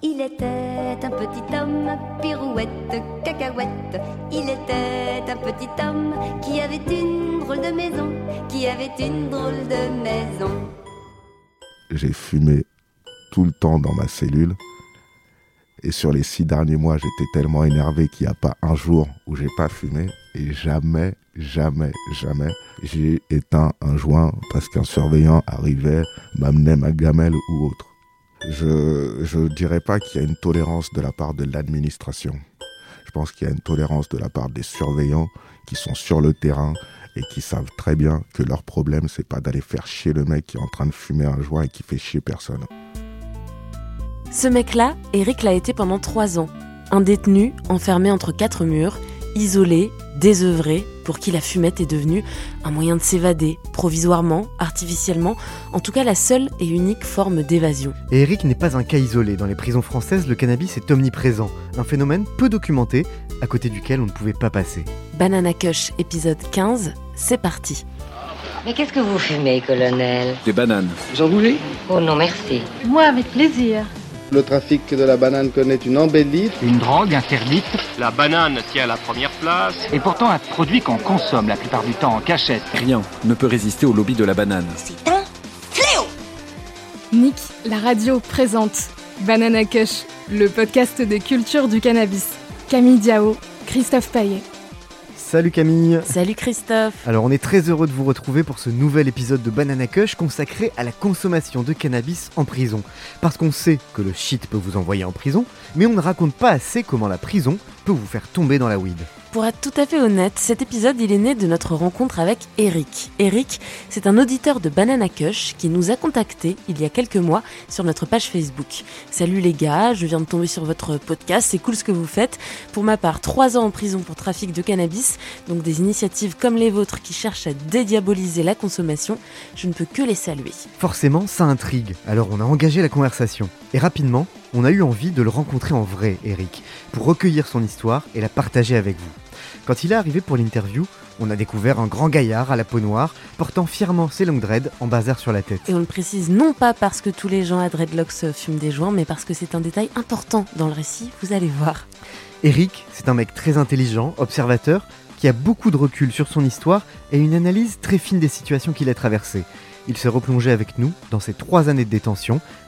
Il était un petit homme, pirouette, cacahuète. Il était un petit homme qui avait une drôle de maison, qui avait une drôle de maison. J'ai fumé tout le temps dans ma cellule. Et sur les six derniers mois, j'étais tellement énervé qu'il n'y a pas un jour où j'ai pas fumé. Et jamais, jamais, jamais, j'ai éteint un joint parce qu'un surveillant arrivait, m'amenait ma gamelle ou autre. Je je dirais pas qu'il y a une tolérance de la part de l'administration. Je pense qu'il y a une tolérance de la part des surveillants qui sont sur le terrain et qui savent très bien que leur problème c'est pas d'aller faire chier le mec qui est en train de fumer un joint et qui fait chier personne. Ce mec-là, Eric l'a été pendant trois ans. Un détenu, enfermé entre quatre murs, isolé, désœuvré, pour qui la fumette est devenue un moyen de s'évader, provisoirement, artificiellement, en tout cas la seule et unique forme d'évasion. Et Eric n'est pas un cas isolé. Dans les prisons françaises, le cannabis est omniprésent. Un phénomène peu documenté, à côté duquel on ne pouvait pas passer. Banana Kush, épisode 15, c'est parti. Mais qu'est-ce que vous fumez, colonel? Des bananes. Oh non, merci. Moi, avec plaisir. Le trafic de la banane connaît une embellie. Une drogue interdite La banane tient la première place. et pourtant un produit qu'on consomme la plupart du temps en cachette. Rien ne peut résister au lobby de la banane. C'est un fléau Nick, la radio présente Banana Kush, le podcast de culture du cannabis. Camille Diao, Christophe Paillet. Salut Camille Salut Christophe Alors on est très heureux de vous retrouver pour ce nouvel épisode de Banana Kush consacré à la consommation de cannabis en prison. Parce qu'on sait que le shit peut vous envoyer en prison, mais on ne raconte pas assez comment la prison peut vous faire tomber dans la weed. Pour être tout à fait honnête, cet épisode il est né de notre rencontre avec Eric. Eric, c'est un auditeur de Banana Kush qui nous a contactés il y a quelques mois sur notre page Facebook. Salut les gars, je viens de tomber sur votre podcast, c'est cool ce que vous faites. Pour ma part, trois ans en prison pour trafic de cannabis, donc des initiatives comme les vôtres qui cherchent à dédiaboliser la consommation, je ne peux que les saluer. Forcément, ça intrigue, alors on a engagé la conversation. Et rapidement, on a eu envie de le rencontrer en vrai, Eric, pour recueillir son histoire et la partager avec vous. Quand il est arrivé pour l'interview, on a découvert un grand gaillard à la peau noire, portant fièrement ses longues dreads en bazar sur la tête. Et on le précise non pas parce que tous les gens à Dreadlocks fument des joints, mais parce que c'est un détail important dans le récit, vous allez voir. Eric, c'est un mec très intelligent, observateur, qui a beaucoup de recul sur son histoire et une analyse très fine des situations qu'il a traversées. Il s'est replongé avec nous dans ces trois années de détention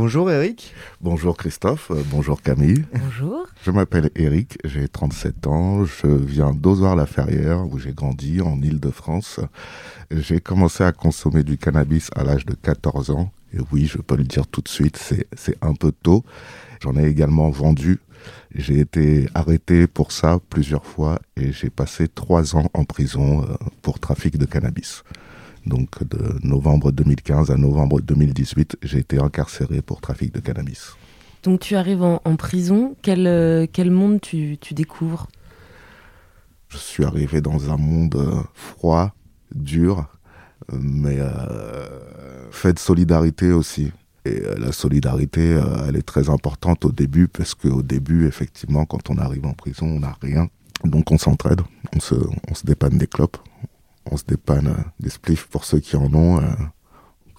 Bonjour Eric. Bonjour Christophe, euh, bonjour Camille. Bonjour. Je m'appelle Eric, j'ai 37 ans, je viens d'Ozoir-la-Ferrière où j'ai grandi en Île-de-France. J'ai commencé à consommer du cannabis à l'âge de 14 ans. Et oui, je peux le dire tout de suite, c'est un peu tôt. J'en ai également vendu. J'ai été arrêté pour ça plusieurs fois et j'ai passé trois ans en prison euh, pour trafic de cannabis. Donc de novembre 2015 à novembre 2018, j'ai été incarcéré pour trafic de cannabis. Donc tu arrives en, en prison, quel, euh, quel monde tu, tu découvres? Je suis arrivé dans un monde euh, froid, dur, euh, mais euh, fait de solidarité aussi. Et la solidarité, elle est très importante au début, parce qu'au début, effectivement, quand on arrive en prison, on n'a rien. Donc on s'entraide, on se, on se dépanne des clopes, on se dépanne euh, des spliffs pour ceux qui en ont. euh.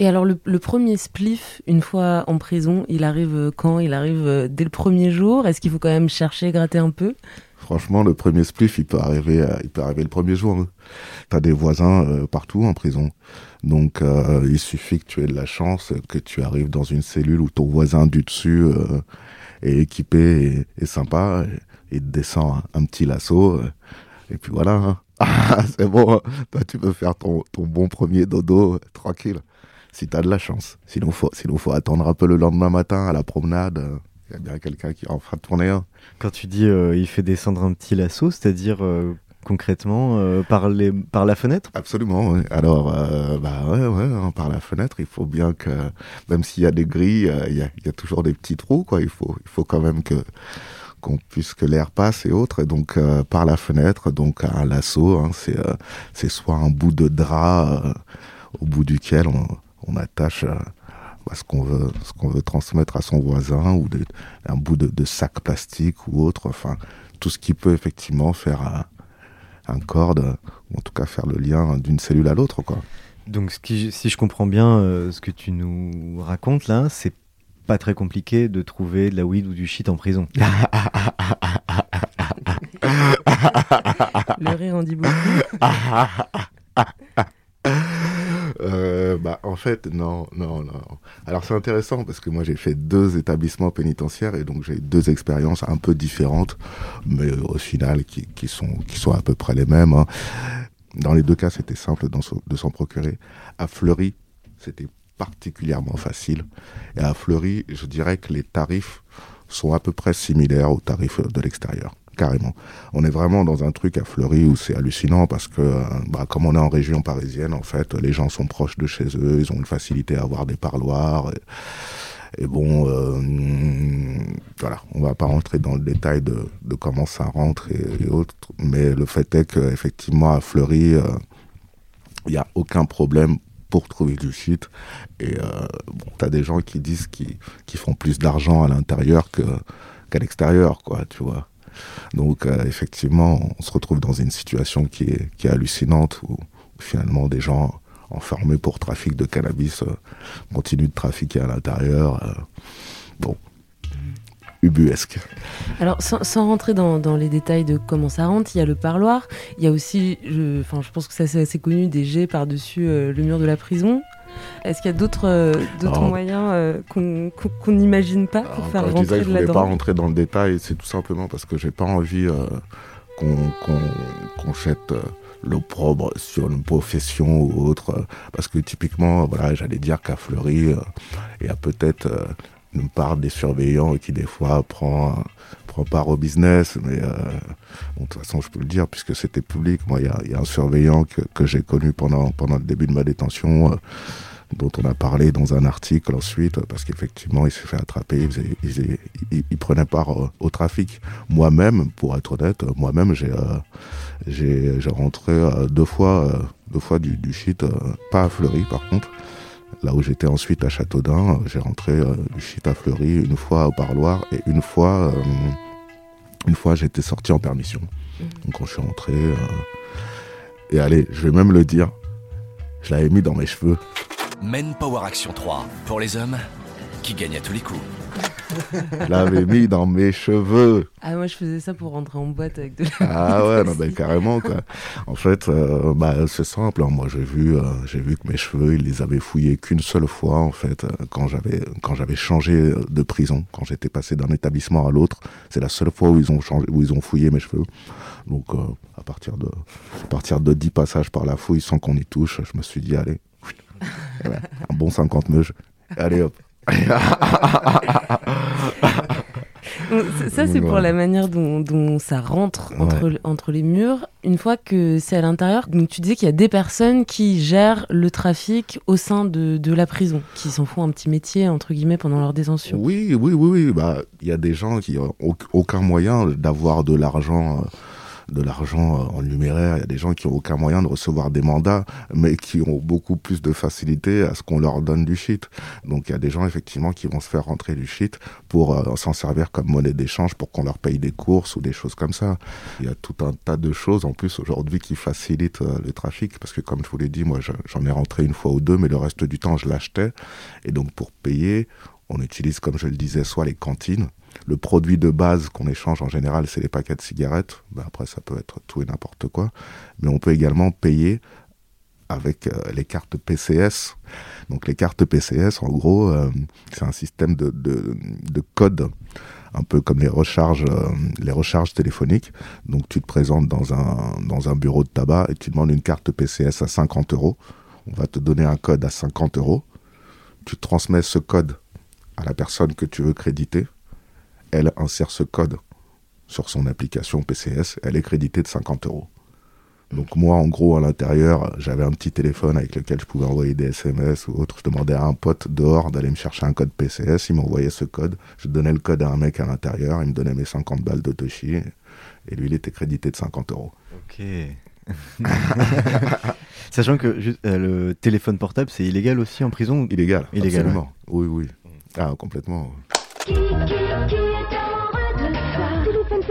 Et alors le, le premier spliff, une fois en prison, il arrive euh, quand? Il arrive dès le premier jour? Est-ce qu'il faut quand même chercher, gratter un peu? Franchement, le premier spliff, il peut arriver, il peut arriver le premier jour. hein. T'as des voisins euh, partout en prison. Donc, euh, il suffit que tu aies de la chance, que tu arrives dans une cellule où ton voisin du dessus euh, est équipé et, et sympa, et, il te descend un, un petit lasso. et puis voilà. Ah, c'est bon, hein. toi tu peux faire ton, ton bon premier dodo euh, tranquille, si t'as de la chance. Sinon faut, sinon faut attendre un peu le lendemain matin à la promenade. Il y a bien quelqu'un qui en fera tourner un. Quand tu dis euh, il fait descendre un petit lasso, c'est-à-dire euh, concrètement euh, par, les, par la fenêtre? Absolument, oui. Alors, euh, bah ouais, ouais, hein, par la fenêtre, il faut bien que, même s'il y a des grilles, euh, il y, a, y a toujours des petits trous, quoi. Il faut, il faut quand même que qu'on puisse que l'air passe et autres. Et donc, euh, par la fenêtre, donc un lasso, hein, c'est euh, c'est soit un bout de drap euh, au bout duquel on, on attache ce qu'on veut, ce veut transmettre à son voisin, ou de- un bout de, sac plastique ou autre. Enfin, tout ce qui peut effectivement faire un, corde, ou en tout cas faire le lien d'une cellule à l'autre, quoi. Donc si je comprends bien ce que tu nous racontes là, c'est pas très compliqué de trouver de la weed ou du shit en prison. Le rire en dit beaucoup. Euh, bah, en fait, non, non, non. Alors, c'est intéressant parce que moi, j'ai fait deux établissements pénitentiaires et donc j'ai deux expériences un peu différentes, mais au final, qui, qui sont, qui sont à peu près les mêmes. hein. Dans les deux cas, c'était simple de s'en procurer. À Fleury, c'était particulièrement facile. Et à Fleury, je dirais que les tarifs sont à peu près similaires aux tarifs de l'extérieur. Carrément. On est vraiment dans un truc à Fleury où c'est hallucinant parce que, euh, bah, comme on est en région parisienne, en fait, les gens sont proches de chez eux, ils ont une facilité à avoir des parloirs. Et, bon, euh, voilà, on va pas rentrer dans le détail de, comment ça rentre et, et autres, mais le fait est qu'effectivement, à Fleury, euh, il n'y a aucun problème pour trouver du shit. Et euh, bon, t'as des gens qui disent qu'ils qu'ils font plus d'argent à l'intérieur qu'à l'extérieur, quoi, tu vois. Donc euh, effectivement, on se retrouve dans une situation qui est, qui est hallucinante où finalement des gens enfermés pour trafic de cannabis euh, continuent de trafiquer à l'intérieur. euh, bon, ubuesque. Alors, sans, sans rentrer dans, dans les détails de comment ça rentre, il y a le parloir. Il y a aussi, je, enfin, je pense que ça c'est assez connu, des jets par-dessus euh, le mur de la prison. Est-ce qu'il y a d'autres euh, moyens euh, qu'on n'imagine pas pour faire je disais rentrer que je de la voulais pas rentrer dans le détail, c'est tout simplement parce que j'ai pas envie qu'on qu'on jette l'opprobre sur une profession ou autre. parce que typiquement, voilà, j'allais dire qu'à Fleury, euh, il y a peut-être euh, une part des surveillants qui des fois prend prend part au business, mais euh, de toute façon, je peux le dire puisque c'était public. Moi, il y a, un surveillant que, j'ai connu pendant pendant le début de ma détention. euh, dont on a parlé dans un article ensuite, parce qu'effectivement, il s'est fait attraper, il, prenait part au trafic. Moi-même, pour être honnête, moi-même, j'ai euh, j'ai rentré deux fois, deux fois du, du shit, pas à Fleury par contre. Là où j'étais ensuite à Châteaudun, euh, j'ai rentré euh, du shit à Fleury une fois au parloir et une fois, euh, une fois j'étais sorti en permission. Donc quand je suis rentré, euh, et allez, je vais même le dire, je l'avais mis dans mes cheveux. Men Power Action 3, pour les hommes qui gagnent à tous les coups. Je l'avais mis dans mes cheveux. Ah, moi je faisais ça pour rentrer en boîte avec de la Ah ouais, non, ben, carrément quoi. En fait, euh, bah, c'est simple. hein. Moi, j'ai vu, euh, j'ai vu que mes cheveux, ils les avaient fouillés qu'une seule fois en fait, euh, quand j'avais, quand j'avais changé de prison, quand j'étais passé d'un établissement à l'autre. C'est la seule fois où ils ont changé, où ils ont fouillé mes cheveux. Donc, euh, à partir de, à partir de 10 passages par la fouille sans qu'on y touche, je me suis dit allez, eh ben, un bon 50 meuges. Allez hop. Donc, ça- c'est pour la manière dont, dont ça rentre entre, Ouais. entre les murs. Une fois que c'est à l'intérieur, donc tu disais qu'il y a des personnes qui gèrent le trafic au sein de, de la prison, qui s'en font un petit métier, entre guillemets, pendant leur détention. Oui, oui, oui, oui. Bah, il y a des gens qui ont au- aucun moyen d'avoir de l'argent, euh, de l'argent euh, en numéraire. Il y a des gens qui ont aucun moyen de recevoir des mandats, mais qui ont beaucoup plus de facilité à ce qu'on leur donne du shit. Donc, il y a des gens effectivement qui vont se faire rentrer du shit pour euh, s'en servir comme monnaie d'échange pour qu'on leur paye des courses ou des choses comme ça. Il y a tout un tas de choses en plus aujourd'hui qui facilitent euh, le trafic parce que comme je vous l'ai dit, moi je- j'en ai rentré une fois ou deux, mais le reste du temps je l'achetais. Et donc pour payer, on utilise, comme je le disais, soit les cantines. Le produit de base qu'on échange en général, c'est les paquets de cigarettes. Ben après, ça peut être tout et n'importe quoi. Mais on peut également payer avec euh, les cartes PCS, Donc les cartes PCS, en gros, euh, c'est un système de, de, de code un peu comme les recharges, euh, les recharges téléphoniques. Donc tu te présentes dans un, dans un bureau de tabac et tu demandes une carte PCS à 50 euros. On va te donner un code à 50 euros. Tu transmets ce code à la personne que tu veux créditer. Elle insère ce code sur son application PCS. Elle est créditée de 50 euros. Donc moi, en gros, à l'intérieur, j'avais un petit téléphone avec lequel je pouvais envoyer des SMS ou autre. Je demandais à un pote dehors d'aller me chercher un code PCS. Il m'envoyait ce code. Je donnais le code à un mec à l'intérieur. Il me donnait mes 50 balles de Toshi. Et lui, il était crédité de 50 euros. Ok. Sachant que juste, euh, le téléphone portable, c'est illégal aussi en prison Illégal. Illégal. absolument. Oui, oui. Ah, complètement.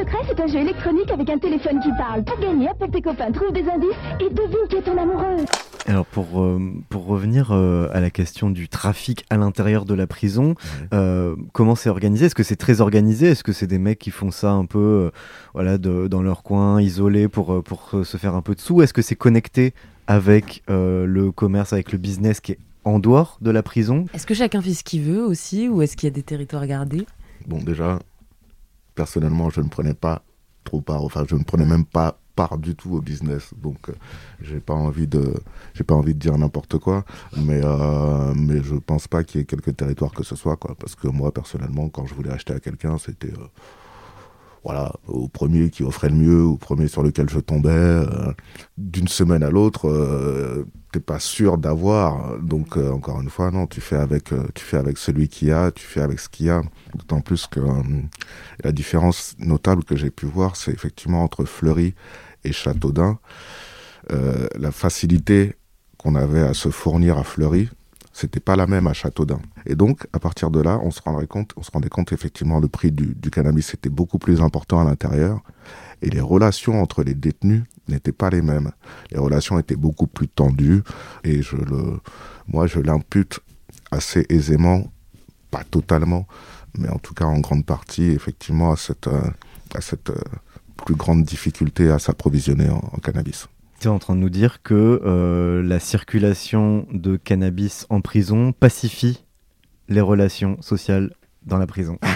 Secret, c'est un jeu électronique avec un téléphone qui parle. Pour gagner, appelle tes copains, trouve des indices et devine qui est ton amoureux. Alors pour, euh, pour revenir euh, à la question du trafic à l'intérieur de la prison, euh, comment c'est organisé? Est-ce que c'est très organisé? Est-ce que c'est des mecs qui font ça un peu euh, voilà, de- dans leur coin, isolés pour, pour se faire un peu de sous? Est-ce que c'est connecté avec euh, le commerce, avec le business qui est en dehors de la prison? Est-ce que chacun fait ce qu'il veut aussi ou est-ce qu'il y a des territoires gardés Bon, déjà, personnellement, je ne prenais pas trop part, enfin, je ne prenais même pas part du tout au business. Donc, euh, j'ai pas envie de, j'ai pas envie de dire n'importe quoi, mais, euh, mais je pense pas qu'il y ait quelques territoires que ce soit. Parce que moi, personnellement, quand je voulais acheter à quelqu'un, c'était, euh, voilà, au premier qui offrait le mieux, au premier sur lequel je tombais. euh, D'une semaine à l'autre, t'es pas sûr d'avoir. Donc euh, encore une fois, non, tu fais avec, euh, tu fais avec celui qui a, tu fais avec ce qu'il y a. D'autant plus que euh, la différence notable que j'ai pu voir, c'est effectivement entre Fleury et Châteaudun. La facilité qu'on avait à se fournir à Fleury, c'était pas la même à Châteaudun. Et donc, à partir de là, on se rendait compte, on se rendait compte effectivement le prix du cannabis était beaucoup plus important à l'intérieur et les relations entre les détenus n'étaient pas les mêmes. Les relations étaient beaucoup plus tendues et je le, moi, je l'impute assez aisément, pas totalement, mais en tout cas en grande partie, effectivement, à cette, euh, à cette euh, plus grande difficulté à s'approvisionner en- en cannabis. Tu es en train de nous dire que euh, la circulation de cannabis en prison pacifie les relations sociales dans la prison.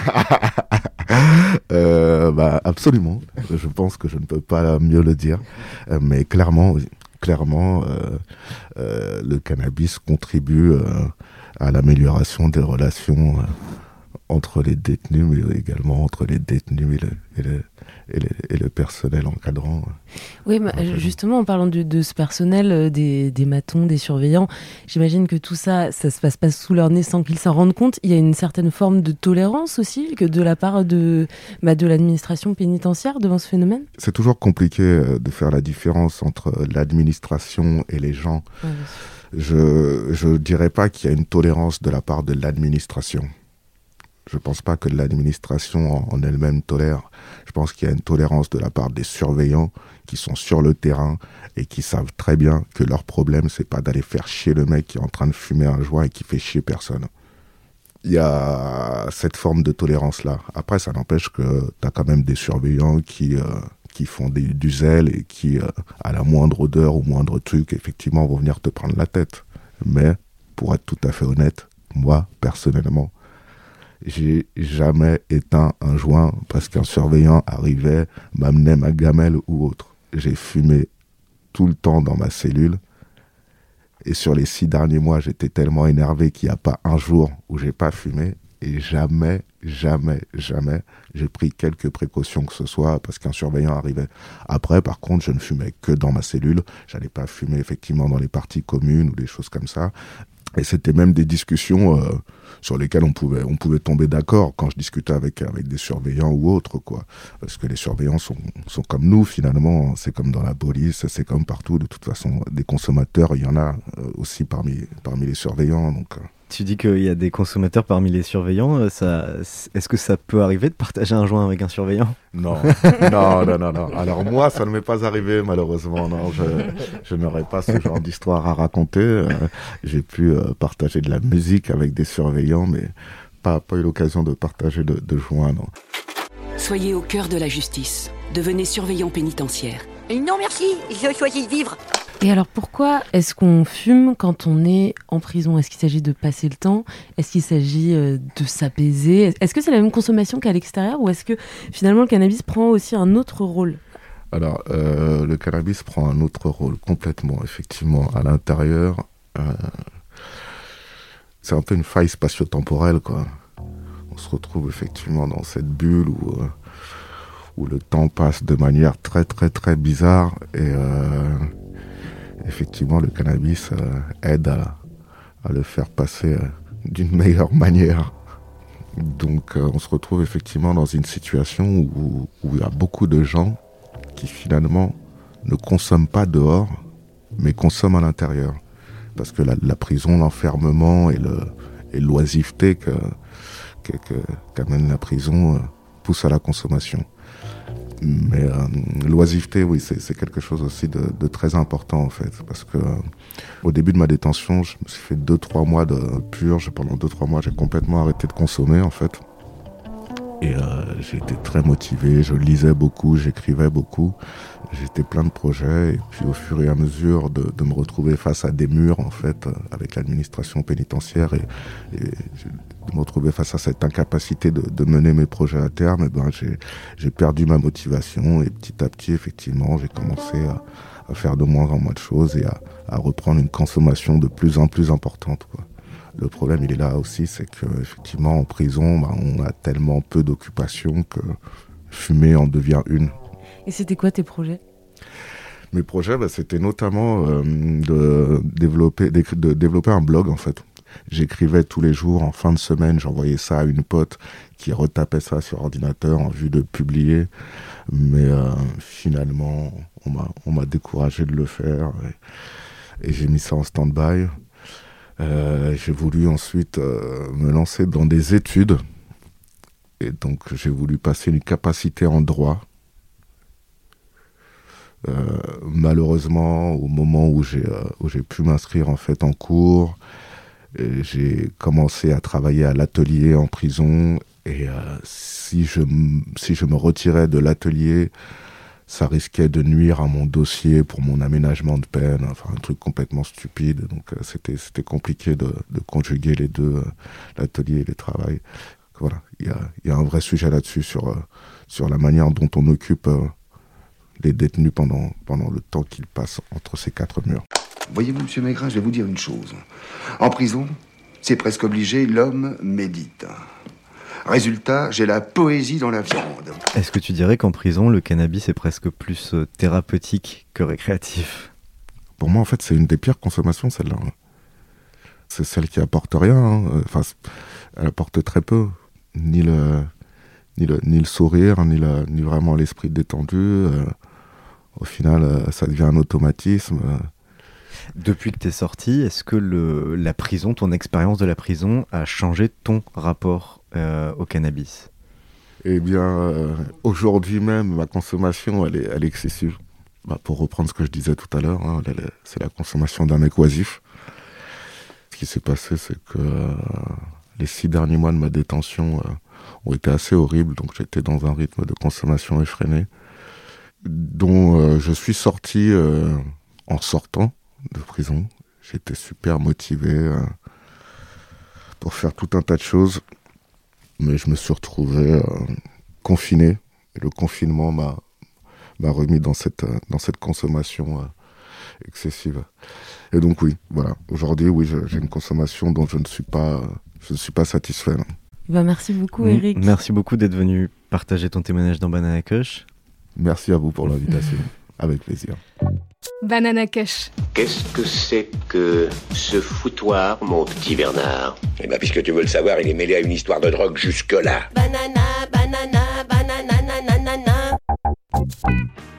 Euh, bah, absolument. Je pense que je ne peux pas mieux le dire. Euh, mais clairement, clairement, euh, le cannabis contribue à l'amélioration des relations entre les détenus, mais également entre les détenus et le, et le, et le, et le personnel encadrant. Oui, justement, en parlant de, de ce personnel, euh, des, des matons, des surveillants, j'imagine que tout ça, ça se passe pas sous leur nez sans qu'ils s'en rendent compte. Il y a une certaine forme de tolérance aussi que de la part de, bah, de l'administration pénitentiaire devant ce phénomène? C'est toujours compliqué euh, de faire la différence entre l'administration et les gens. Ouais, Je je dirais pas qu'il y a une tolérance de la part de l'administration. Je pense pas que l'administration en, elle-même tolère. Je pense qu'il y a une tolérance de la part des surveillants qui sont sur le terrain et qui savent très bien que leur problème c'est pas d'aller faire chier le mec qui est en train de fumer un joint et qui fait chier personne. Il y a cette forme de tolérance là. Après ça n'empêche que tu as quand même des surveillants qui euh, qui font du zèle et qui euh, à la moindre odeur ou moindre truc effectivement vont venir te prendre la tête. Mais pour être tout à fait honnête, moi personnellement, j'ai jamais éteint un joint parce qu'un surveillant arrivait, m'amenait ma gamelle ou autre. J'ai fumé tout le temps dans ma cellule. Et sur les six derniers mois, j'étais tellement énervé qu'il n'y a pas un jour où j'ai pas fumé. Et jamais, jamais, jamais, j'ai pris quelques précautions que ce soit parce qu'un surveillant arrivait. Après, par contre, je ne fumais que dans ma cellule. J'allais pas fumer effectivement dans les parties communes ou des choses comme ça. Et c'était même des discussions euh, sur lesquelles on pouvait, on pouvait tomber d'accord quand je discutais avec, avec des surveillants ou autres, quoi. Parce que les surveillants sont, sont comme nous, finalement. C'est comme dans la police, c'est comme partout. De toute façon, des consommateurs, il y en a euh, aussi parmi, parmi les surveillants. Donc, euh, Tu dis qu'il y a des consommateurs parmi les surveillants. euh, Ça, est-ce que ça peut arriver de partager un joint avec un surveillant? Non, non, non, non, non. Alors moi, ça ne m'est pas arrivé, malheureusement. Non, je, je n'aurais pas ce genre d'histoire à raconter. Euh, J'ai pu euh, partager de la musique avec des surveillants, mais pas, pas eu l'occasion de partager de, de joints, non. Soyez au cœur de la justice. Devenez surveillant pénitentiaire. Non merci, je choisis de vivre. Et alors pourquoi est-ce qu'on fume quand on est en prison? Est-ce qu'il s'agit de passer le temps? Est-ce qu'il s'agit euh, de s'apaiser? Est-ce que c'est la même consommation qu'à l'extérieur ou est-ce que finalement le cannabis prend aussi un autre rôle? Alors euh, le cannabis prend un autre rôle complètement, effectivement, à l'intérieur. Euh, c'est un peu une faille spatio-temporelle, quoi. On se retrouve effectivement dans cette bulle où, où le temps passe de manière très très très bizarre et effectivement le cannabis euh, aide à, le faire passer d'une meilleure manière. Donc on se retrouve effectivement dans une situation où, il y a beaucoup de gens qui finalement ne consomment pas dehors, mais consomment à l'intérieur parce que la, prison, l'enfermement et l'oisiveté qu'amène la prison euh, pousse à la consommation. Mais euh, l'oisiveté, oui, c'est quelque chose aussi de, de, très important en fait, parce que euh, au début de ma détention, je me suis fait deux trois mois de purge. Pendant deux trois mois, j'ai complètement arrêté de consommer en fait. Et euh, été très motivé, je lisais beaucoup, j'écrivais beaucoup, j'étais plein de projets. Et puis au fur et à mesure de, de me retrouver face à des murs, en fait, avec l'administration pénitentiaire et, et, de me retrouver face à cette incapacité de, de mener mes projets à terme, et ben j'ai perdu ma motivation et petit à petit, effectivement, j'ai commencé à, à, faire de moins en moins de choses et à, à reprendre une consommation de plus en plus importante. Quoi. Le problème, il est là aussi, c'est que effectivement en prison, bah, on a tellement peu d'occupations que fumer en devient une. Et c'était quoi tes projets? Mes projets, bah, c'était notamment euh, de développer, de développer un blog en fait. J'écrivais tous les jours en fin de semaine, j'envoyais ça à une pote qui retapait ça sur ordinateur en vue de publier. Mais euh, finalement, on m'a découragé de le faire et, et j'ai mis ça en stand-by. Euh, j'ai voulu ensuite euh, me lancer dans des études. Et donc j'ai voulu passer une capacité en droit. Euh, malheureusement, au moment où j'ai pu m'inscrire en fait en cours, j'ai commencé à travailler à l'atelier en prison. Et si je si je me retirais de l'atelier, ça risquait de nuire à mon dossier pour mon aménagement de peine, enfin un truc complètement stupide. Donc euh, c'était c'était compliqué de, conjuguer les deux, euh, l'atelier et le travail. Voilà, il y a, y a un vrai sujet là-dessus sur euh, sur la manière dont on occupe les détenus pendant pendant le temps qu'ils passent entre ces quatre murs. Voyez-vous, Monsieur Maigret, je vais vous dire une chose. En prison, c'est presque obligé, l'homme médite. Résultat, j'ai la poésie dans la viande. Est-ce que tu dirais qu'en prison, le cannabis est presque plus euh, thérapeutique que récréatif? Pour moi, en fait, c'est une des pires consommations, celle-là. C'est celle qui apporte rien. Hein. Enfin, elle apporte très peu. Ni le, ni le, ni le sourire, ni, le, ni vraiment l'esprit détendu. Euh, au final, euh, ça devient un automatisme. Depuis que tu es sorti, est-ce que le, la prison, ton expérience de la prison, a changé ton rapport au cannabis Eh bien, euh, aujourd'hui même, ma consommation, elle est, excessive. Bah, pour reprendre ce que je disais tout à l'heure, hein, c'est la consommation d'un oisif. Ce qui s'est passé, c'est que euh, les six derniers mois de ma détention euh, ont été assez horribles, donc j'étais dans un rythme de consommation effréné, dont euh, je suis sorti euh, en sortant de prison. J'étais super motivé euh, pour faire tout un tas de choses, mais je me suis retrouvé euh, confiné. Et le confinement m'a m'a remis dans cette euh, dans cette consommation euh, excessive. Et donc oui, voilà. Aujourd'hui, oui, j'ai une consommation dont je ne suis pas je ne suis pas satisfait. Bah, merci beaucoup, Eric. Merci beaucoup d'être venu partager ton témoignage dans Banana Kush. Merci à vous pour l'invitation. Avec plaisir. Banana Kush. Qu'est-ce que c'est que ce foutoir, mon petit Bernard? Eh bien, puisque tu veux le savoir, il est mêlé à une histoire de drogue jusque-là. Banana, banana, banana, nanana.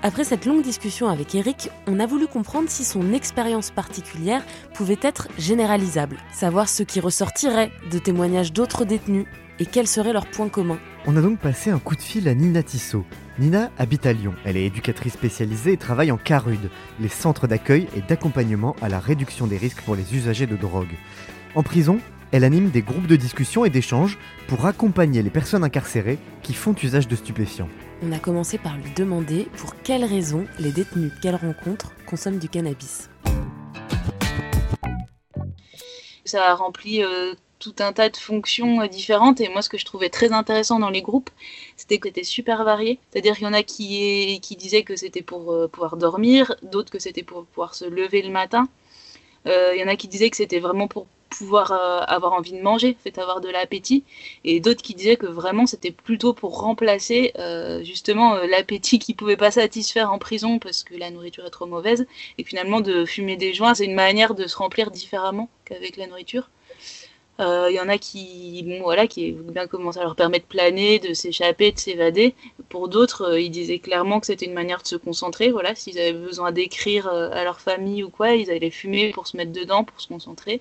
Après cette longue discussion avec Eric, on a voulu comprendre si son expérience particulière pouvait être généralisable, savoir ce qui ressortirait de témoignages d'autres détenus et quels seraient leurs points communs. On a donc passé un coup de fil à Nina Tissot. Nina habite à Lyon. Elle est éducatrice spécialisée et travaille en CARUD, les centres d'accueil et d'accompagnement à la réduction des risques pour les usagers de drogue. En prison, elle anime des groupes de discussion et d'échange pour accompagner les personnes incarcérées qui font usage de stupéfiants. On a commencé par lui demander pour quelles raisons les détenus qu'elle rencontre consomment du cannabis. Ça a rempli euh, tout un tas de fonctions euh, différentes. Et moi, ce que je trouvais très intéressant dans les groupes, c'était que c'était super varié. C'est-à-dire qu'il y en a qui, disaient que c'était pour euh, pouvoir dormir, d'autres que c'était pour pouvoir se lever le matin. Il y en a qui disaient que c'était vraiment pour pouvoir avoir envie de manger, fait avoir de l'appétit, et d'autres qui disaient que vraiment c'était plutôt pour remplacer justement l'appétit qui pouvait pas satisfaire en prison parce que la nourriture est trop mauvaise, et finalement de fumer des joints, c'est une manière de se remplir différemment qu'avec la nourriture. Il euh, y en a qui, bon, voilà, qui bien ça leur permet de planer, de s'échapper, de s'évader. Pour d'autres, euh, ils disaient clairement que c'était une manière de se concentrer. Voilà, s'ils avaient besoin d'écrire euh, à leur famille ou quoi, ils allaient fumer pour se mettre dedans, pour se concentrer.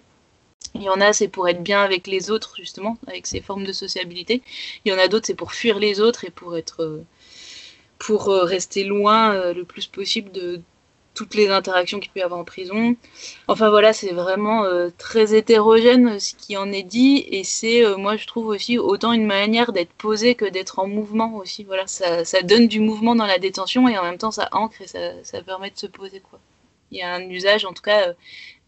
Il y en a, c'est pour être bien avec les autres, justement, avec ces formes de sociabilité. Il y en a d'autres, c'est pour fuir les autres et pour être, pour rester loin le plus possible de, toutes les interactions qu'il peut y avoir en prison. Enfin voilà, c'est vraiment euh, très hétérogène euh, ce qui en est dit et c'est, euh, moi je trouve aussi autant une manière d'être posé que d'être en mouvement aussi. Voilà, ça, ça, donne du mouvement dans la détention et en même temps ça ancre et ça, ça permet de se poser quoi. Il y a un usage en tout cas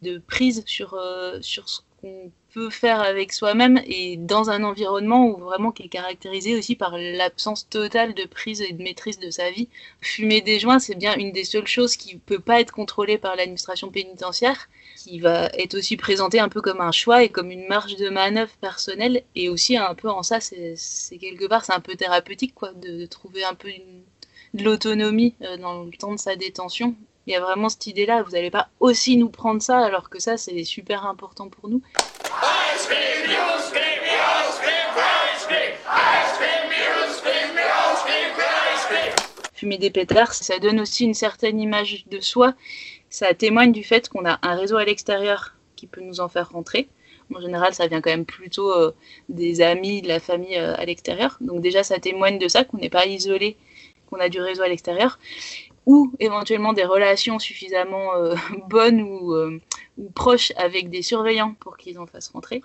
de prise sur, sur ce qu'on peut faire avec soi-même et dans un environnement où vraiment qui est caractérisé aussi par l'absence totale de prise et de maîtrise de sa vie. Fumer des joints, c'est bien une des seules choses qui peut pas être contrôlée par l'administration pénitentiaire, qui va être aussi présentée un peu comme un choix et comme une marge de manœuvre personnelle et aussi un peu en ça, c'est quelque part c'est un peu thérapeutique quoi, de, trouver un peu de l'autonomie euh, dans le temps de sa détention il y a vraiment cette idée-là, vous n'allez pas aussi nous prendre ça alors que ça c'est super important pour nous. Fumer des pétards, ça donne aussi une certaine image de soi. Ça témoigne du fait qu'on a un réseau à l'extérieur qui peut nous en faire rentrer. En général, ça vient quand même plutôt euh, des amis, de la famille euh, à l'extérieur. Donc déjà, ça témoigne de ça, qu'on n'est pas isolé, qu'on a du réseau à l'extérieur ou éventuellement des relations suffisamment euh, bonnes ou, euh, ou, proches avec des surveillants pour qu'ils en fassent rentrer.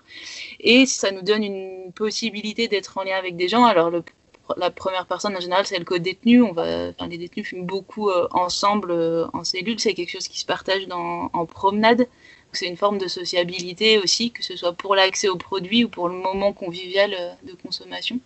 Et ça nous donne une possibilité d'être en lien avec des gens. Alors la première personne en général c'est le co-détenu. Les détenus fument beaucoup euh, ensemble en cellule. C'est quelque chose qui se partage dans, en promenade. C'est une forme de sociabilité aussi, que ce soit pour l'accès aux produits ou pour le moment convivial de consommation.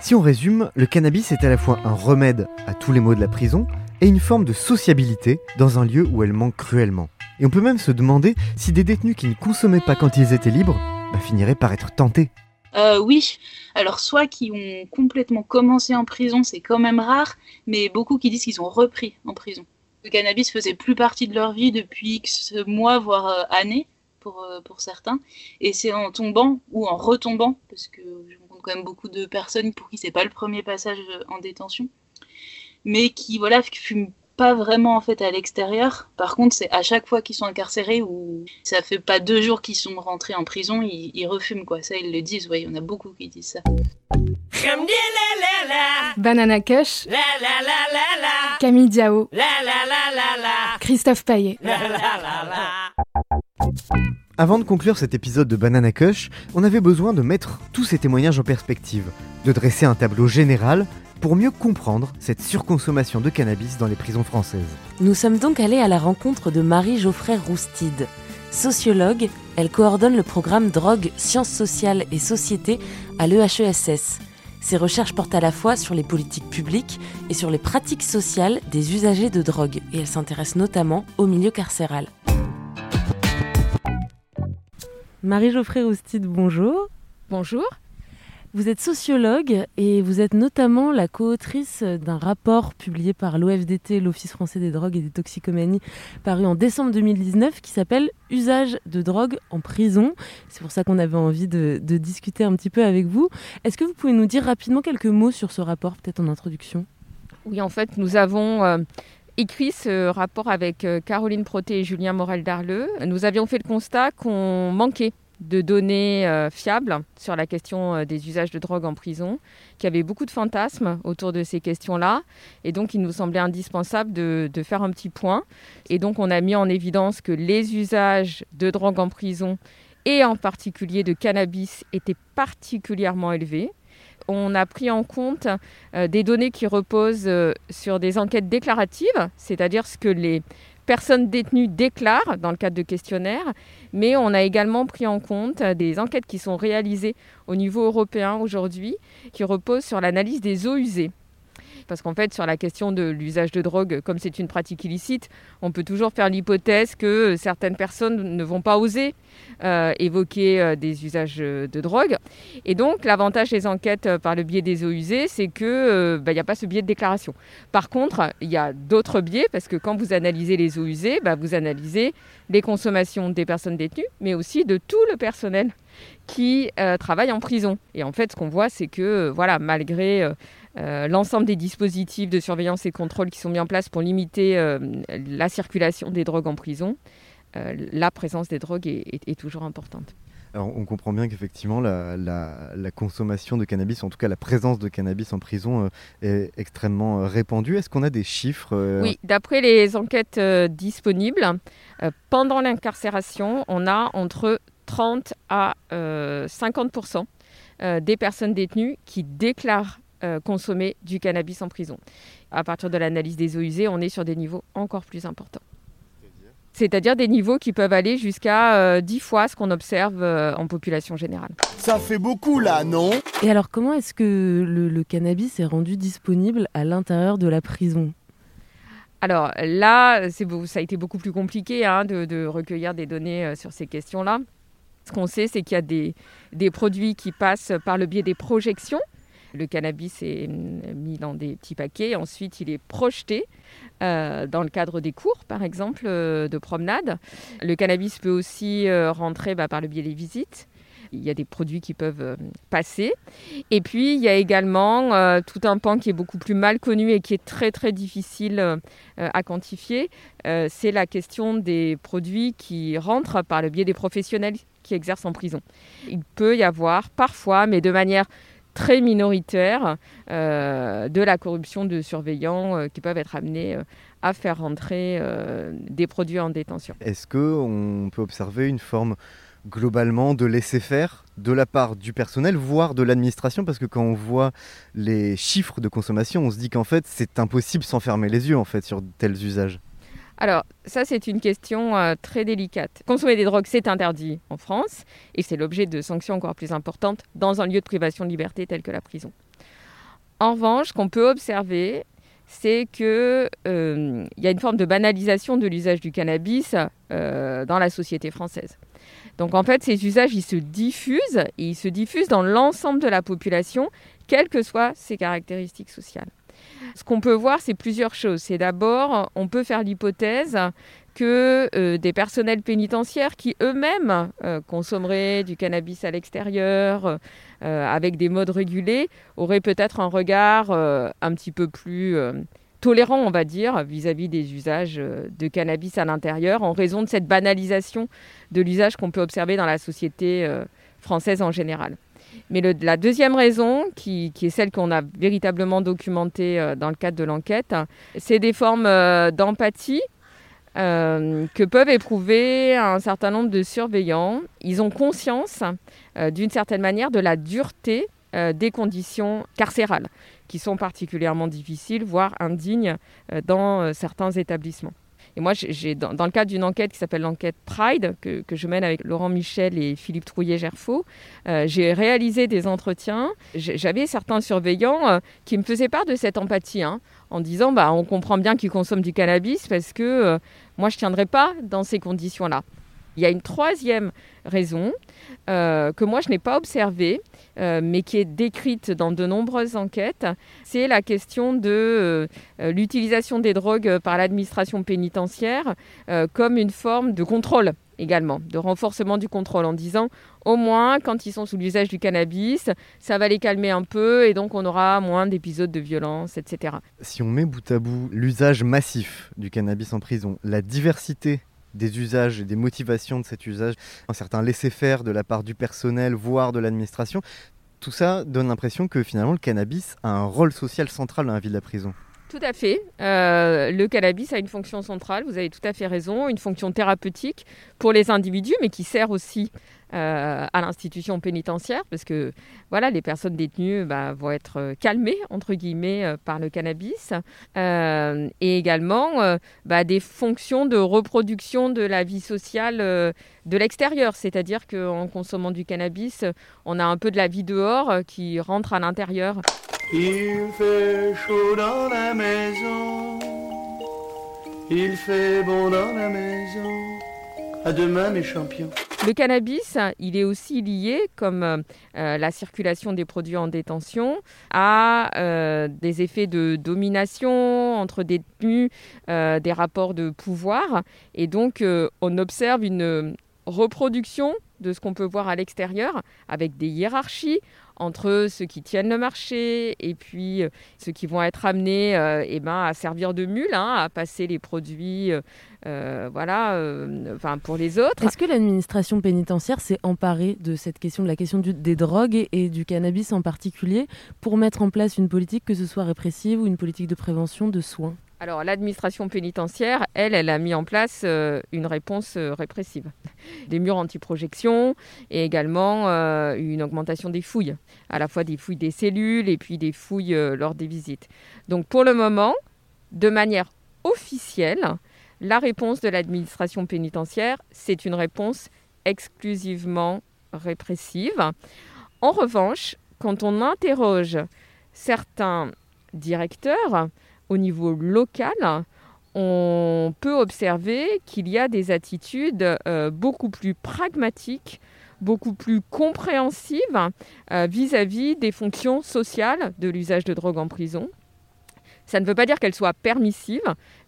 Si on résume, le cannabis est à la fois un remède à tous les maux de la prison, et une forme de sociabilité dans un lieu où elle manque cruellement. Et on peut même se demander si des détenus qui ne consommaient pas quand ils étaient libres bah, finiraient par être tentés. Euh, oui, alors soit qui ont complètement commencé en prison, c'est quand même rare, mais beaucoup qui disent qu'ils ont repris en prison. Le cannabis faisait plus partie de leur vie depuis X mois, voire euh, années, pour, euh, pour certains. Et c'est en tombant ou en retombant, parce que quand même beaucoup de personnes pour qui c'est pas le premier passage en détention, mais qui voilà fument pas vraiment en fait à l'extérieur. Par contre, c'est à chaque fois qu'ils sont incarcérés ou ça fait pas deux jours qu'ils sont rentrés en prison, ils, refument quoi. Ça, ils le disent. Oui, il y en a beaucoup qui disent ça. Banana Kush, Camille Diao, Christophe Paillet. Avant de conclure cet épisode de Banana Kush, on avait besoin de mettre tous ces témoignages en perspective, de dresser un tableau général pour mieux comprendre cette surconsommation de cannabis dans les prisons françaises. Nous sommes donc allés à la rencontre de Marie Geoffrey Roustide. Sociologue, elle coordonne le programme Drogue, Sciences sociales et Société à l'EHESS. Ses recherches portent à la fois sur les politiques publiques et sur les pratiques sociales des usagers de drogue, et elle s'intéresse notamment au milieu carcéral. Marie Geoffrey Roustide, bonjour. Bonjour. Vous êtes sociologue et vous êtes notamment la co-autrice d'un rapport publié par l'OFDT, l'Office français des drogues et des toxicomanies, paru en décembre 2019, qui s'appelle Usage de drogue en prison. C'est pour ça qu'on avait envie de, discuter un petit peu avec vous. Est-ce que vous pouvez nous dire rapidement quelques mots sur ce rapport, peut-être en introduction? Oui, en fait, nous avons... Écrit ce rapport avec euh, Caroline Proté et Julien Morel-Darleux. Nous avions fait le constat qu'on manquait de données euh, fiables sur la question euh, des usages de drogue en prison, qu'il y avait beaucoup de fantasmes autour de ces questions-là. Et donc, il nous semblait indispensable de, faire un petit point. Et donc, on a mis en évidence que les usages de drogue en prison et en particulier de cannabis était particulièrement élevé. On a pris en compte euh, des données qui reposent euh, sur des enquêtes déclaratives, c'est-à-dire ce que les personnes détenues déclarent dans le cadre de questionnaires, mais on a également pris en compte des enquêtes qui sont réalisées au niveau européen aujourd'hui, qui reposent sur l'analyse des eaux usées. Parce qu'en fait, sur la question de l'usage de drogue, comme c'est une pratique illicite, on peut toujours faire l'hypothèse que certaines personnes ne vont pas oser euh, évoquer euh, des usages de drogue. Et donc, l'avantage des enquêtes euh, par le biais des eaux usées, c'est qu'il bah, n'y a pas ce biais de déclaration. Par contre, il y a d'autres biais, parce que quand vous analysez les eaux usées, bah, vous analysez les consommations des personnes détenues, mais aussi de tout le personnel qui travaille en prison. Et en fait, ce qu'on voit, c'est que, voilà, malgré euh, l'ensemble des dispositifs de surveillance et de contrôle qui sont mis en place pour limiter euh, la circulation des drogues en prison, euh, la présence des drogues est, toujours importante. Alors on comprend bien qu'effectivement la, consommation de cannabis, en tout cas la présence de cannabis en prison est extrêmement répandue. Est-ce qu'on a des chiffres Oui, d'après les enquêtes disponibles, pendant l'incarcération, on a entre 30 à 50 des personnes détenues qui déclarent euh, consommer du cannabis en prison. À partir de l'analyse des eaux usées, on est sur des niveaux encore plus importants. C'est-à-dire des niveaux qui peuvent aller jusqu'à 10 euh, fois ce qu'on observe euh, en population générale. Ça fait beaucoup là, non? Et alors comment est-ce que le, cannabis est rendu disponible à l'intérieur de la prison? Alors là, ça a été beaucoup plus compliqué hein, de, recueillir des données sur ces questions-là. Ce qu'on sait, c'est qu'il y a des, des, produits qui passent par le biais des projections. Le cannabis est mm, mis dans des petits paquets, ensuite il est projeté euh, dans le cadre des cours, par exemple, euh, de promenade. Le cannabis peut aussi euh, rentrer bah, par le biais des visites. Il y a des produits qui peuvent passer. Et puis, il y a également tout un pan qui est beaucoup plus mal connu et qui est très, très difficile à quantifier. C'est la question des produits qui rentrent par le biais des professionnels qui exercent en prison. Il peut y avoir parfois, mais de manière très minoritaire euh, de la corruption de surveillants euh, qui peuvent être amenés euh, à faire rentrer des produits en détention. Est-ce qu'on peut observer une forme globalement de laisser faire de la part du personnel, voire de l'administration, parce que quand on voit les chiffres de consommation, on se dit qu'en fait c'est impossible sans fermer les yeux en fait sur tels usages. Alors, ça, c'est une question euh, très délicate. Consommer des drogues, c'est interdit en France, et c'est l'objet de sanctions encore plus importantes dans un lieu de privation de liberté tel que la prison. En revanche, ce qu'on peut observer, c'est qu'il euh, y a une forme de banalisation de l'usage du cannabis euh, dans la société française. Donc en fait, ces usages, ils se diffusent, et ils se diffusent dans l'ensemble de la population, quelles que soient ses caractéristiques sociales. Ce qu'on peut voir, c'est plusieurs choses. C'est d'abord, on peut faire l'hypothèse que euh, des personnels pénitentiaires qui eux-mêmes euh, consommeraient du cannabis à l'extérieur euh, avec des modes régulés auraient peut-être un regard un petit peu plus tolérant, on va dire, vis-à-vis des usages de cannabis à l'intérieur en raison de cette banalisation de l'usage qu'on peut observer dans la société française en général. Mais la deuxième raison, qui, est celle qu'on a véritablement documentée euh, dans le cadre de l'enquête, c'est des formes euh, d'empathie euh, que peuvent éprouver un certain nombre de surveillants. Ils ont conscience, d'une certaine manière, de la dureté des conditions carcérales, qui sont particulièrement difficiles, voire indignes, dans certains établissements. Et moi, j'ai, dans, le cadre d'une enquête qui s'appelle l'enquête Pride, que, je mène avec Laurent Michel et Philippe Trouillet-Gerfaux, euh, j'ai réalisé des entretiens. J'avais certains surveillants euh, qui me faisaient part de cette empathie, hein, en disant bah, on comprend bien qu'ils consomment du cannabis parce que euh, moi, je ne tiendrai pas dans ces conditions-là. Il y a une troisième raison que moi, je n'ai pas observée, euh, mais qui est décrite dans de nombreuses enquêtes, c'est la question de euh, euh, l'utilisation des drogues par l'administration pénitentiaire comme une forme de contrôle également, de renforcement du contrôle en disant au moins quand ils sont sous l'usage du cannabis, ça va les calmer un peu et donc on aura moins d'épisodes de violence, etc. Si on met bout à bout l'usage massif du cannabis en prison, la diversité des usages et des motivations de cet usage, un certain laisser-faire de la part du personnel, voire de l'administration. Tout ça donne l'impression que finalement le cannabis a un rôle social central dans la vie de la prison. Tout à fait. Euh, le cannabis a une fonction centrale, vous avez tout à fait raison, une fonction thérapeutique pour les individus, mais qui sert aussi euh, à l'institution pénitentiaire, parce que voilà, les personnes détenues bah, vont être euh, calmées, entre guillemets, par le cannabis, et également bah, des fonctions de reproduction de la vie sociale de l'extérieur, c'est-à-dire qu'en consommant du cannabis, on a un peu de la vie dehors qui rentre à l'intérieur. Il fait chaud dans la maison, il fait bon dans la maison. À demain, mes champions. Le cannabis, il est aussi lié, comme euh, la circulation des produits en détention, à euh, des effets de domination entre détenus, euh, des rapports de pouvoir. Et donc, on observe une reproduction de ce qu'on peut voir à l'extérieur, avec des hiérarchies entre ceux qui tiennent le marché et puis euh, ceux qui vont être amenés euh, eh ben, à servir de mule, hein, à passer les produits euh, pour les autres. Est-ce que l'administration pénitentiaire s'est emparée de cette question, de la question des drogues et, du cannabis en particulier, pour mettre en place une politique, que ce soit répressive ou une politique de prévention, de soins? Alors l'administration pénitentiaire, elle, elle a mis en place euh, une réponse euh, répressive. Des murs anti-projection et également euh, une augmentation des fouilles, à la fois des fouilles des cellules et puis des fouilles lors des visites. Donc pour le moment, de manière officielle, la réponse de l'administration pénitentiaire, c'est une réponse exclusivement répressive. En revanche, quand on interroge certains directeurs, au niveau local, on peut observer qu'il y a des attitudes euh, beaucoup plus pragmatiques, beaucoup plus compréhensives euh, vis-à-vis des fonctions sociales de l'usage de drogue en prison. Ça ne veut pas dire qu'elle soit permissive.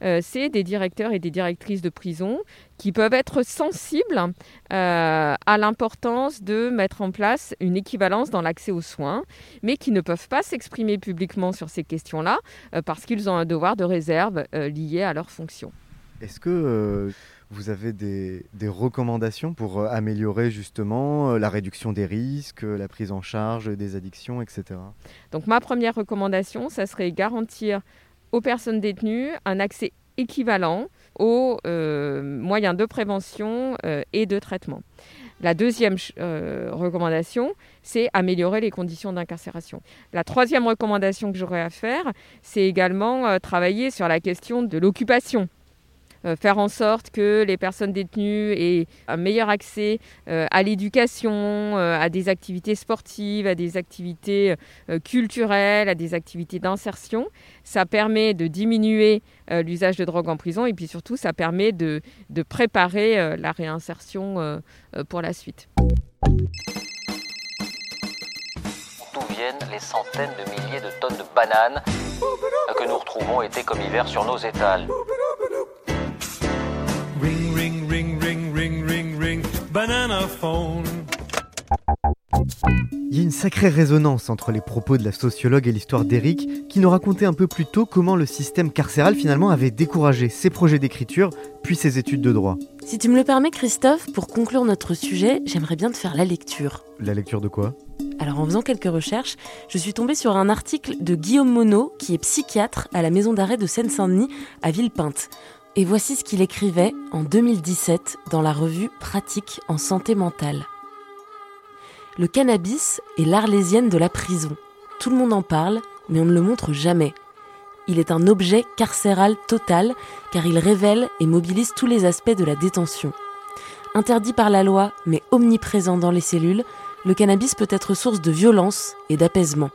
Euh, c'est des directeurs et des directrices de prison qui peuvent être sensibles euh, à l'importance de mettre en place une équivalence dans l'accès aux soins, mais qui ne peuvent pas s'exprimer publiquement sur ces questions-là euh, parce qu'ils ont un devoir de réserve lié à leur fonction. Est-ce que vous avez des, recommandations pour euh, améliorer justement euh, la réduction des risques, la prise en charge des addictions, etc. Donc ma première recommandation, ça serait garantir aux personnes détenues un accès équivalent aux euh, moyens de prévention et de traitement. La deuxième recommandation, c'est améliorer les conditions d'incarcération. La troisième recommandation que j'aurais à faire, c'est également travailler sur la question de l'occupation euh, faire en sorte que les personnes détenues aient un meilleur accès euh, à l'éducation, euh, à des activités sportives, à des activités culturelles, à des activités d'insertion. Ça permet de diminuer l'usage de drogue en prison et puis surtout ça permet de, de préparer la réinsertion pour la suite. D'où viennent les centaines de milliers de tonnes de bananes que nous retrouvons été comme hiver sur nos étals? Il y a une sacrée résonance entre les propos de la sociologue et l'histoire d'Eric, qui nous racontait un peu plus tôt comment le système carcéral finalement avait découragé ses projets d'écriture, puis ses études de droit. Si tu me le permets, Christophe, pour conclure notre sujet, j'aimerais bien te faire la lecture. La lecture de quoi? Alors en faisant quelques recherches, je suis tombée sur un article de Guillaume Monod, qui est psychiatre à la maison d'arrêt de Seine-Saint-Denis à Villepinte. Et voici ce qu'il écrivait en 2017 dans la revue Pratique en santé mentale. Le cannabis est l'arlésienne de la prison. Tout le monde en parle, mais on ne le montre jamais. Il est un objet carcéral total car il révèle et mobilise tous les aspects de la détention. Interdit par la loi, mais omniprésent dans les cellules, le cannabis peut être source de violence et d'apaisement.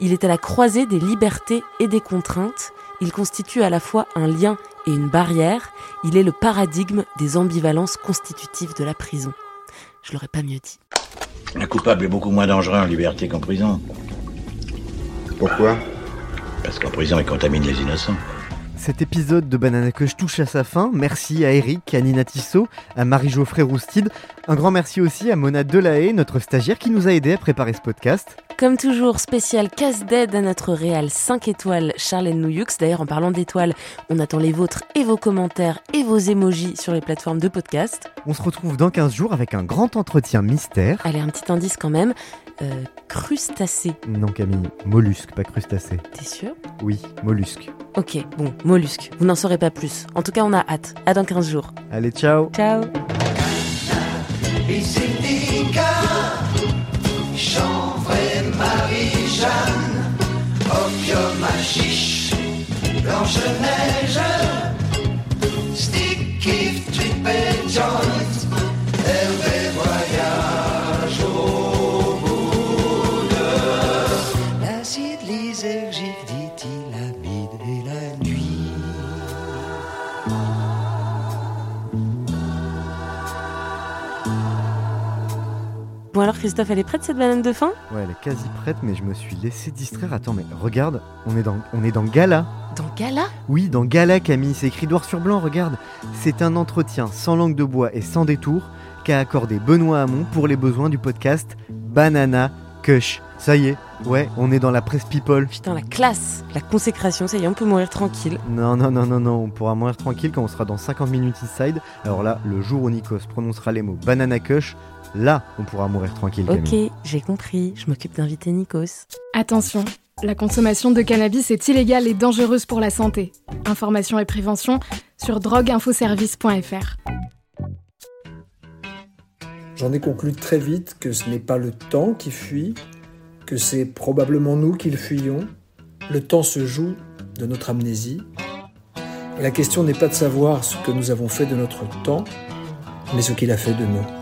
Il est à la croisée des libertés et des contraintes. Il constitue à la fois un lien et une barrière, il est le paradigme des ambivalences constitutives de la prison. Je l'aurais pas mieux dit. Un coupable est beaucoup moins dangereux en liberté qu'en prison. Pourquoi? Parce qu'en prison, il contamine les innocents. Cet épisode de Banana Cush touche à sa fin. Merci à Eric, à Nina Tissot, à Marie-Geoffrey Roustide. Un grand merci aussi à Mona Delahaye, notre stagiaire qui nous a aidé à préparer ce podcast. Comme toujours, spécial casse d'aide à notre réal 5 étoiles Charlène Nouyux. D'ailleurs, en parlant d'étoiles, on attend les vôtres et vos commentaires et vos émojis sur les plateformes de podcast. On se retrouve dans 15 jours avec un grand entretien mystère. Allez, un petit indice quand même. Euh, crustacé. Non Camille, mollusque, pas crustacé. T'es sûr? Oui, mollusque. Ok, bon, mollusque. Vous n'en saurez pas plus. En tout cas, on a hâte. À dans 15 jours. Allez, ciao Ciao Blanche-Neige, Bon alors Christophe, elle est prête cette banane de fin? Ouais, elle est quasi prête, mais je me suis laissé distraire. Attends, mais regarde, on est dans, on est dans Gala. Dans Gala? Oui, dans Gala, Camille, c'est écrit noir sur blanc, regarde. C'est un entretien sans langue de bois et sans détour qu'a accordé Benoît Hamon pour les besoins du podcast Banana Kush. Ça y est, ouais, on est dans la presse people. Putain, la classe, la consécration, ça y est, on peut mourir tranquille. Non, non, non, non, non, on pourra mourir tranquille quand on sera dans 50 minutes inside. Alors là, le jour où Nikos prononcera les mots Banana Kush, là, on pourra mourir tranquille. Ok, j'ai compris, je m'occupe d'inviter Nikos. Attention, la consommation de cannabis est illégale et dangereuse pour la santé. Information et prévention sur drogueinfoservice.fr. J'en ai conclu très vite que ce n'est pas le temps qui fuit, que c'est probablement nous qui le fuyons. Le temps se joue de notre amnésie. Et la question n'est pas de savoir ce que nous avons fait de notre temps, mais ce qu'il a fait de nous.